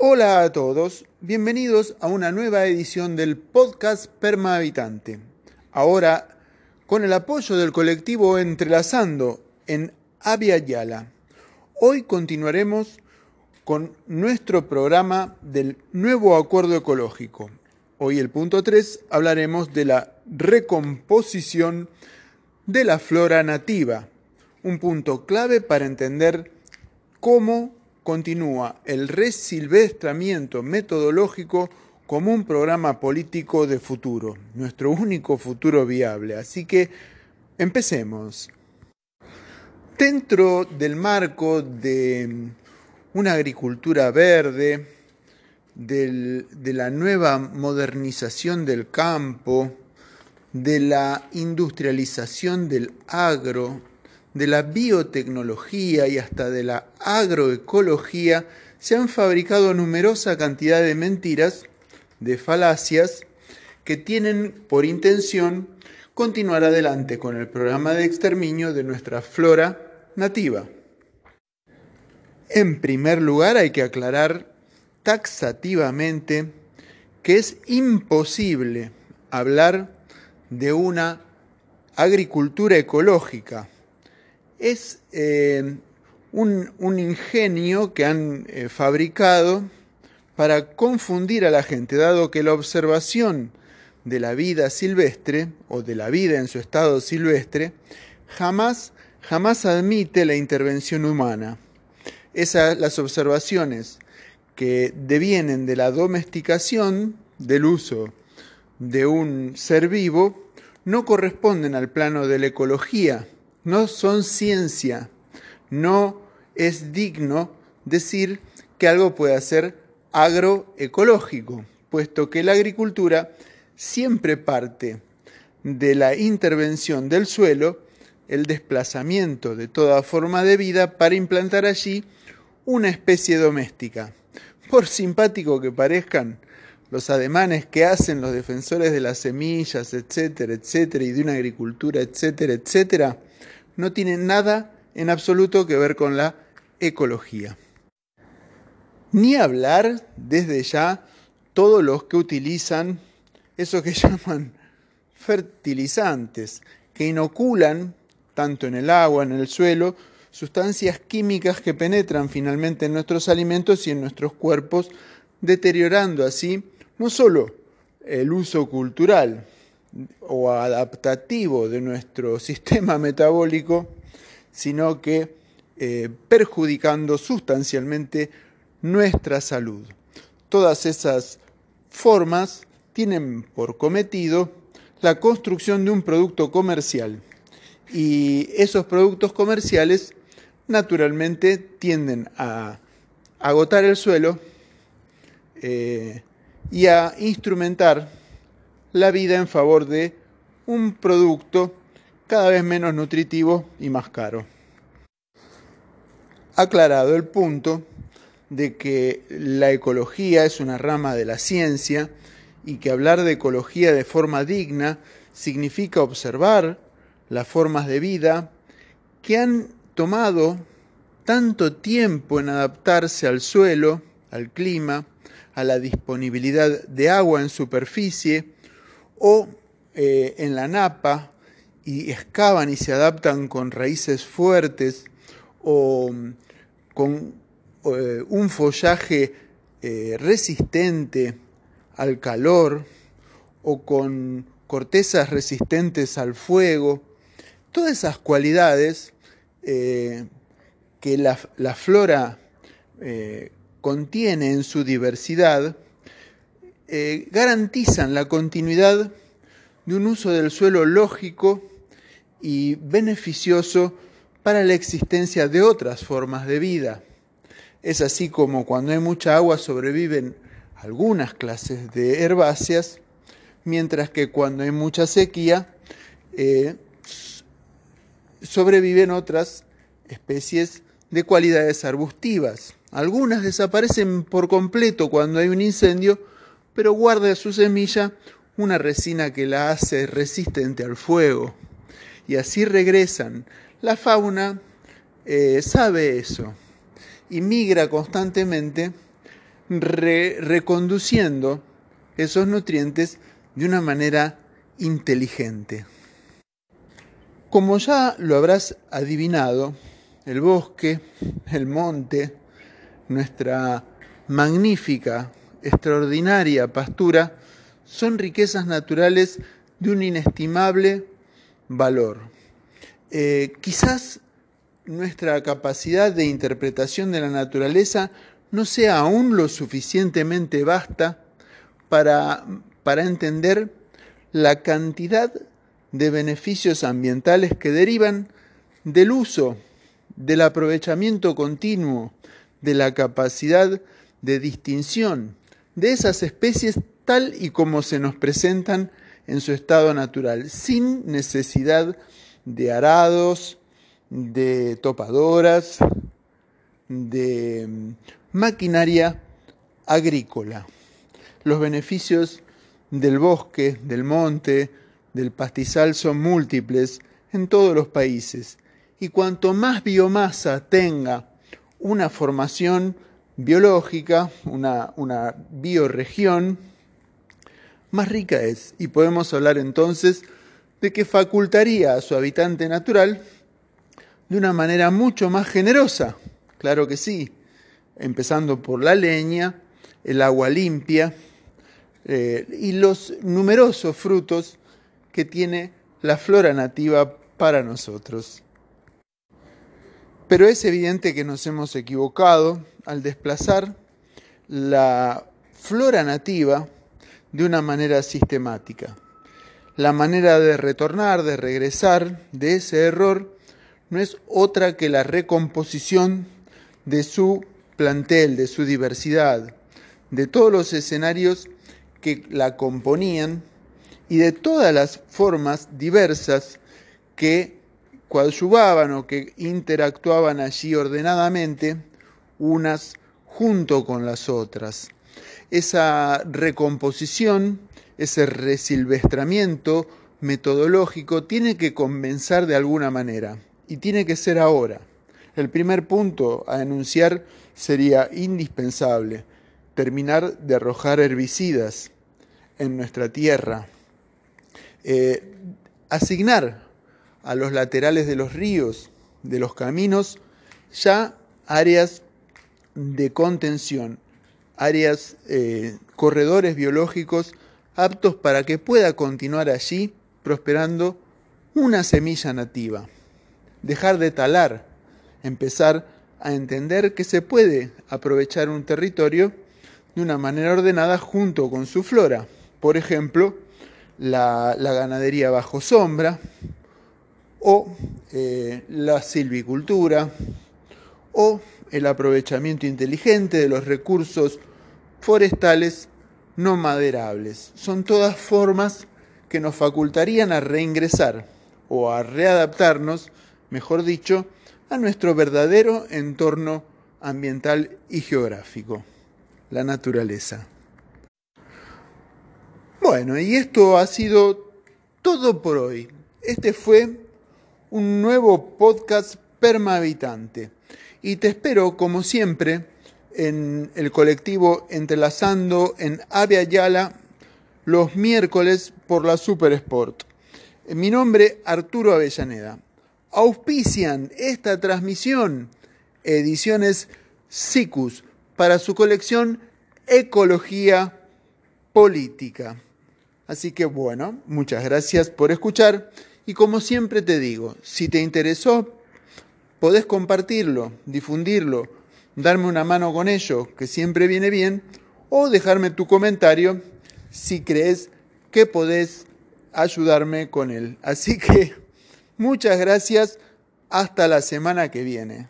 Hola a todos, bienvenidos a una nueva edición del podcast Perma Habitante. Ahora con el apoyo del colectivo Entrelazando en Avia Yala. Hoy continuaremos con nuestro programa del nuevo acuerdo ecológico. Hoy el punto 3 hablaremos de la recomposición de la flora nativa, un punto clave para entender cómo continúa el resilvestramiento metodológico como un programa político de futuro, nuestro único futuro viable. Así que empecemos. Dentro del marco de una agricultura verde, de la nueva modernización del campo, de la industrialización del agro, de la biotecnología y hasta de la agroecología, se han fabricado numerosa cantidad de mentiras, de falacias, que tienen por intención continuar adelante con el programa de exterminio de nuestra flora nativa. En primer lugar, hay que aclarar taxativamente que es imposible hablar de una agricultura ecológica es eh, un, ingenio que han eh, fabricado para confundir a la gente, dado que la observación de la vida silvestre o de la vida en su estado silvestre jamás, jamás admite la intervención humana. Esas las observaciones que devienen de la domesticación, del uso de un ser vivo, no corresponden al plano de la ecología, no son ciencia. No es digno decir que algo pueda ser agroecológico, puesto que la agricultura siempre parte de la intervención del suelo, el desplazamiento de toda forma de vida para implantar allí una especie doméstica. Por simpático que parezcan los ademanes que hacen los defensores de las semillas, etcétera, etcétera, y de una agricultura, etcétera, etcétera, no tiene nada en absoluto que ver con la ecología. Ni hablar desde ya todos los que utilizan eso que llaman fertilizantes, que inoculan, tanto en el agua, en el suelo, sustancias químicas que penetran finalmente en nuestros alimentos y en nuestros cuerpos, deteriorando así no solo el uso cultural, o adaptativo de nuestro sistema metabólico, sino que eh, perjudicando sustancialmente nuestra salud. Todas esas formas tienen por cometido la construcción de un producto comercial y esos productos comerciales naturalmente tienden a agotar el suelo eh, y a instrumentar la vida en favor de un producto cada vez menos nutritivo y más caro. Aclarado el punto de que la ecología es una rama de la ciencia y que hablar de ecología de forma digna significa observar las formas de vida que han tomado tanto tiempo en adaptarse al suelo, al clima, a la disponibilidad de agua en superficie, o eh, en la napa y excavan y se adaptan con raíces fuertes o con eh, un follaje eh, resistente al calor o con cortezas resistentes al fuego, todas esas cualidades que la, la flora contiene en su diversidad, eh, garantizan la continuidad de un uso del suelo lógico y beneficioso para la existencia de otras formas de vida. Es así como cuando hay mucha agua sobreviven algunas clases de herbáceas, mientras que cuando hay mucha sequía eh, sobreviven otras especies de cualidades arbustivas. Algunas desaparecen por completo cuando hay un incendio, pero guarda su semilla una resina que la hace resistente al fuego. Y así regresan. La fauna eh, sabe eso y migra constantemente reconduciendo esos nutrientes de una manera inteligente. Como ya lo habrás adivinado, el bosque, el monte, nuestra magnífica, extraordinaria pastura son riquezas naturales de un inestimable valor. Eh, quizás nuestra capacidad de interpretación de la naturaleza no sea aún lo suficientemente vasta para, para entender la cantidad de beneficios ambientales que derivan del uso, del aprovechamiento continuo, de la capacidad de distinción de esas especies tal y como se nos presentan en su estado natural, sin necesidad de arados, de topadoras, de mm, maquinaria agrícola. Los beneficios del bosque, del monte, del pastizal son múltiples en todos los países y cuanto más biomasa tenga una formación biológica, una, una bioregión, más rica es. Y podemos hablar entonces de que facultaría a su habitante natural de una manera mucho más generosa. Claro que sí, empezando por la leña, el agua limpia eh, y los numerosos frutos que tiene la flora nativa para nosotros. Pero es evidente que nos hemos equivocado al desplazar la flora nativa de una manera sistemática. La manera de retornar, de regresar de ese error, no es otra que la recomposición de su plantel, de su diversidad, de todos los escenarios que la componían y de todas las formas diversas que coadyuvaban o que interactuaban allí ordenadamente, unas junto con las otras. Esa recomposición, ese resilvestramiento metodológico tiene que comenzar de alguna manera y tiene que ser ahora. El primer punto a enunciar sería indispensable terminar de arrojar herbicidas en nuestra tierra, eh, asignar a los laterales de los ríos, de los caminos, ya áreas de contención, áreas, eh, corredores biológicos aptos para que pueda continuar allí prosperando una semilla nativa. Dejar de talar, empezar a entender que se puede aprovechar un territorio de una manera ordenada junto con su flora. Por ejemplo, la, ganadería bajo sombra o eh, la silvicultura o el aprovechamiento inteligente de los recursos forestales no maderables. Son todas formas que nos facultarían a reingresar o a readaptarnos, mejor dicho, a nuestro verdadero entorno ambiental y geográfico, la naturaleza. Bueno, y esto ha sido todo por hoy. Este fue un nuevo podcast permahabitante y te espero, como siempre, en el colectivo Entrelazando en Ave Ayala los miércoles por la Super Sport. Mi nombre, Arturo Avellaneda. Auspician esta transmisión Ediciones SICUS para su colección Ecología Política. Así que bueno, muchas gracias por escuchar y como siempre te digo, si te interesó, podés compartirlo, difundirlo, darme una mano con ello, que siempre viene bien, o dejarme tu comentario si crees que podés ayudarme con él. Así que muchas gracias, hasta la semana que viene.